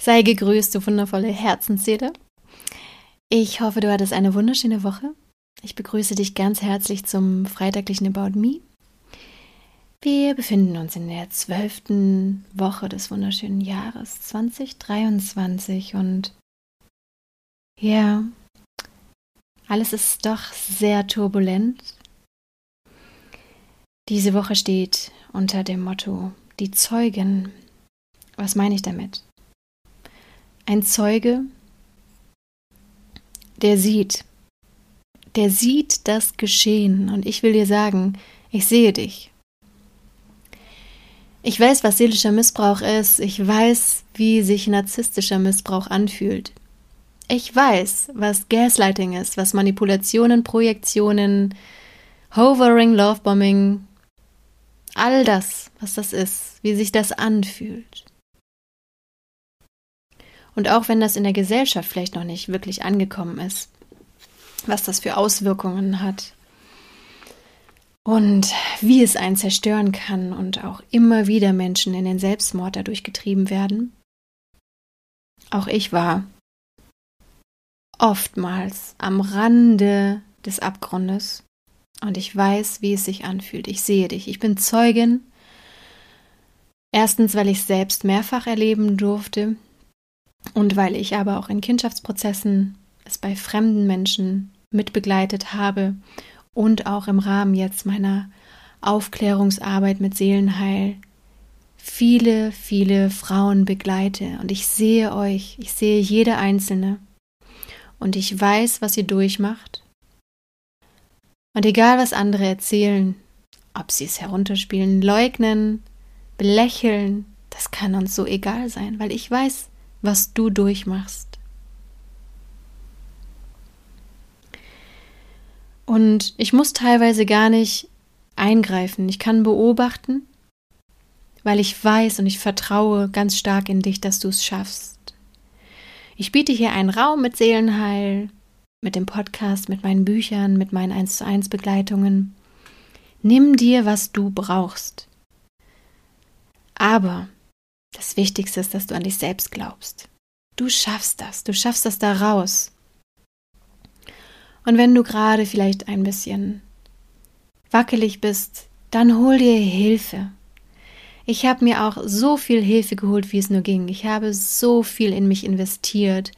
Sei gegrüßt, du wundervolle Herzensseele. Ich hoffe, du hattest eine wunderschöne Woche. Ich begrüße dich ganz herzlich zum freitaglichen About Me. Wir befinden uns in der zwölften Woche des wunderschönen Jahres 2023 und ja, alles ist doch sehr turbulent. Diese Woche steht unter dem Motto Die Zeugen. Was meine ich damit? Ein Zeuge, der sieht, der sieht das Geschehen und ich will dir sagen, ich sehe dich. Ich weiß, was seelischer Missbrauch ist, ich weiß, wie sich narzisstischer Missbrauch anfühlt. Ich weiß, was Gaslighting ist, was Manipulationen, Projektionen, Hovering, Lovebombing, all das, was das ist, wie sich das anfühlt. Und auch wenn das in der Gesellschaft vielleicht noch nicht wirklich angekommen ist, was das für Auswirkungen hat und wie es einen zerstören kann und auch immer wieder Menschen in den Selbstmord dadurch getrieben werden. Auch ich war oftmals am Rande des Abgrundes und ich weiß, wie es sich anfühlt. Ich sehe dich. Ich bin Zeugin. Erstens, weil ich es selbst mehrfach erleben durfte, und weil ich aber auch in Kindschaftsprozessen es bei fremden Menschen mitbegleitet habe und auch im Rahmen jetzt meiner Aufklärungsarbeit mit Seelenheil viele, viele Frauen begleite. Und ich sehe euch, ich sehe jede einzelne. Und ich weiß, was ihr durchmacht. Und egal, was andere erzählen, ob sie es herunterspielen, leugnen, belächeln, das kann uns so egal sein, weil ich weiß, was du durchmachst. Und ich muss teilweise gar nicht eingreifen. Ich kann beobachten, weil ich weiß und ich vertraue ganz stark in dich, dass du es schaffst. Ich biete hier einen Raum mit Seelenheil, mit dem Podcast, mit meinen Büchern, mit meinen 1 zu 1 Begleitungen. Nimm dir, was du brauchst. Aber das Wichtigste ist, dass du an dich selbst glaubst. Du schaffst das, du schaffst das da raus. Und wenn du gerade vielleicht ein bisschen wackelig bist, dann hol dir Hilfe. Ich habe mir auch so viel Hilfe geholt, wie es nur ging. Ich habe so viel in mich investiert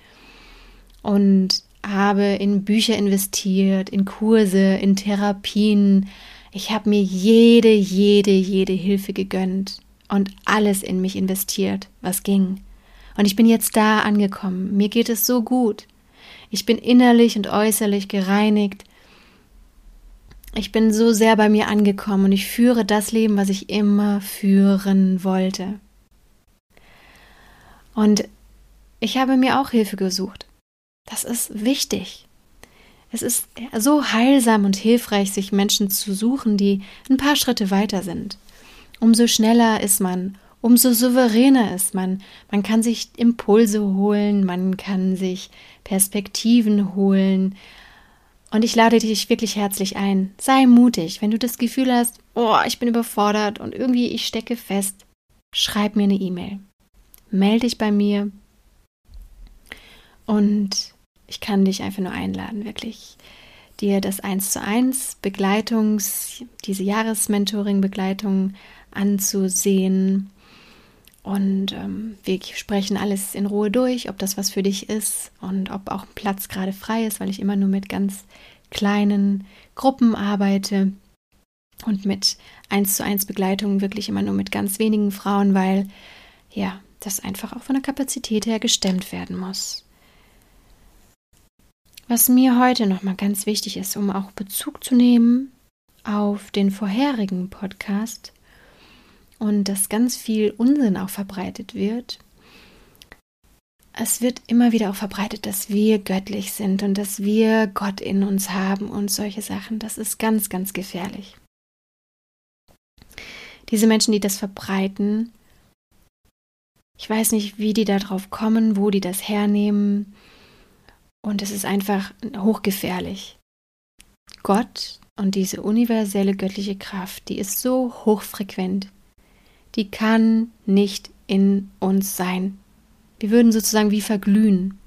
und habe in Bücher investiert, in Kurse, in Therapien. Ich habe mir jede, jede, jede Hilfe gegönnt und alles in mich investiert, was ging. Und ich bin jetzt da angekommen. Mir geht es so gut. Ich bin innerlich und äußerlich gereinigt. Ich bin so sehr bei mir angekommen und ich führe das Leben, was ich immer führen wollte. Und ich habe mir auch Hilfe gesucht. Das ist wichtig. Es ist so heilsam und hilfreich, sich Menschen zu suchen, die ein paar Schritte weiter sind umso schneller ist man, umso souveräner ist man. Man kann sich Impulse holen, man kann sich Perspektiven holen. Und ich lade dich wirklich herzlich ein. Sei mutig, wenn du das Gefühl hast, oh, ich bin überfordert und irgendwie ich stecke fest. Schreib mir eine E-Mail. Melde dich bei mir. Und ich kann dich einfach nur einladen, wirklich dir das 1 zu 1 Begleitungs, diese Jahresmentoring-Begleitung anzusehen. Und ähm, wir sprechen alles in Ruhe durch, ob das was für dich ist und ob auch Platz gerade frei ist, weil ich immer nur mit ganz kleinen Gruppen arbeite und mit eins zu eins Begleitung wirklich immer nur mit ganz wenigen Frauen, weil ja, das einfach auch von der Kapazität her gestemmt werden muss. Was mir heute nochmal ganz wichtig ist, um auch Bezug zu nehmen auf den vorherigen Podcast, und dass ganz viel Unsinn auch verbreitet wird. Es wird immer wieder auch verbreitet, dass wir göttlich sind und dass wir Gott in uns haben und solche Sachen. Das ist ganz, ganz gefährlich. Diese Menschen, die das verbreiten, ich weiß nicht, wie die darauf kommen, wo die das hernehmen. Und es ist einfach hochgefährlich. Gott und diese universelle göttliche Kraft, die ist so hochfrequent, die kann nicht in uns sein. Wir würden sozusagen wie verglühen.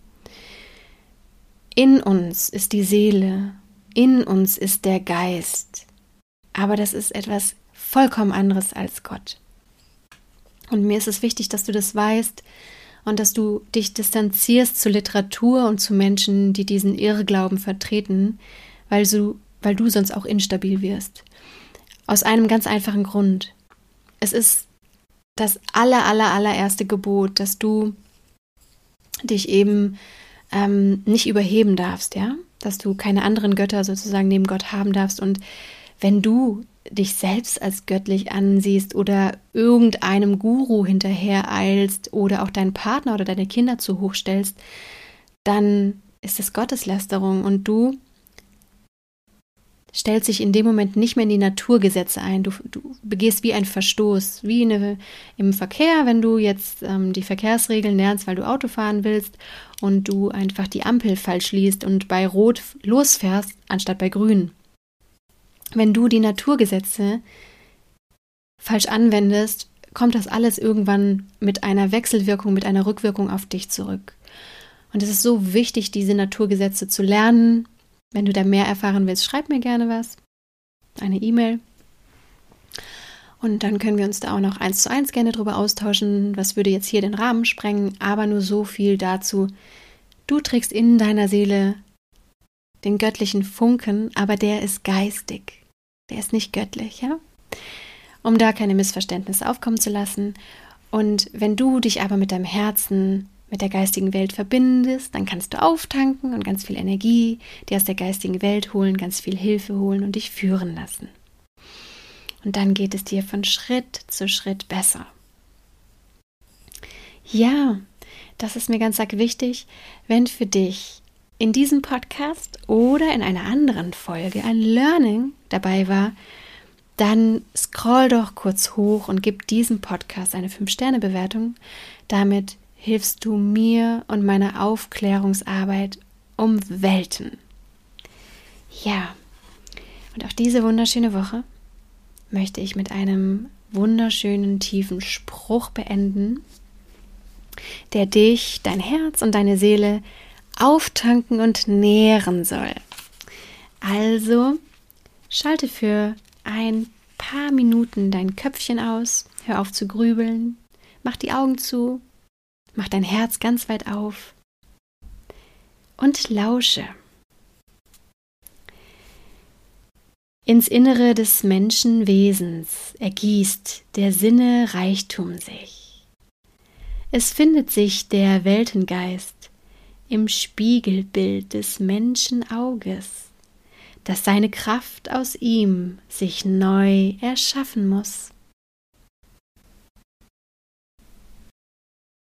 In uns ist die Seele, in uns ist der Geist. Aber das ist etwas vollkommen anderes als Gott. Und mir ist es wichtig, dass du das weißt und dass du dich distanzierst zu Literatur und zu Menschen, die diesen Irrglauben vertreten, weil du, weil du sonst auch instabil wirst. Aus einem ganz einfachen Grund. Es ist das aller, aller, allererste Gebot, dass du dich eben ähm, nicht überheben darfst, ja? Dass du keine anderen Götter sozusagen neben Gott haben darfst. Und wenn du dich selbst als göttlich ansiehst oder irgendeinem Guru hinterher eilst oder auch deinen Partner oder deine Kinder zu hoch stellst, dann ist es Gotteslästerung und du stellt sich in dem Moment nicht mehr in die Naturgesetze ein. Du, du begehst wie ein Verstoß, wie eine, im Verkehr, wenn du jetzt ähm, die Verkehrsregeln lernst, weil du Auto fahren willst und du einfach die Ampel falsch liest und bei Rot losfährst, anstatt bei Grün. Wenn du die Naturgesetze falsch anwendest, kommt das alles irgendwann mit einer Wechselwirkung, mit einer Rückwirkung auf dich zurück. Und es ist so wichtig, diese Naturgesetze zu lernen, wenn du da mehr erfahren willst, schreib mir gerne was. Eine E-Mail. Und dann können wir uns da auch noch eins zu eins gerne drüber austauschen. Was würde jetzt hier den Rahmen sprengen? Aber nur so viel dazu. Du trägst in deiner Seele den göttlichen Funken, aber der ist geistig. Der ist nicht göttlich, ja? Um da keine Missverständnisse aufkommen zu lassen. Und wenn du dich aber mit deinem Herzen mit der geistigen Welt verbindest, dann kannst du auftanken und ganz viel Energie dir aus der geistigen Welt holen, ganz viel Hilfe holen und dich führen lassen. Und dann geht es dir von Schritt zu Schritt besser. Ja, das ist mir ganz arg wichtig, wenn für dich in diesem Podcast oder in einer anderen Folge ein Learning dabei war, dann scroll doch kurz hoch und gib diesem Podcast eine 5-Sterne-Bewertung. Damit hilfst du mir und meiner Aufklärungsarbeit um Welten. Ja, und auch diese wunderschöne Woche möchte ich mit einem wunderschönen tiefen Spruch beenden, der dich, dein Herz und deine Seele auftanken und nähren soll. Also schalte für ein paar Minuten dein Köpfchen aus, hör auf zu grübeln, mach die Augen zu Mach dein Herz ganz weit auf und lausche. Ins Innere des Menschenwesens ergießt der Sinne Reichtum sich. Es findet sich der Weltengeist im Spiegelbild des Menschenauges, das seine Kraft aus ihm sich neu erschaffen muss.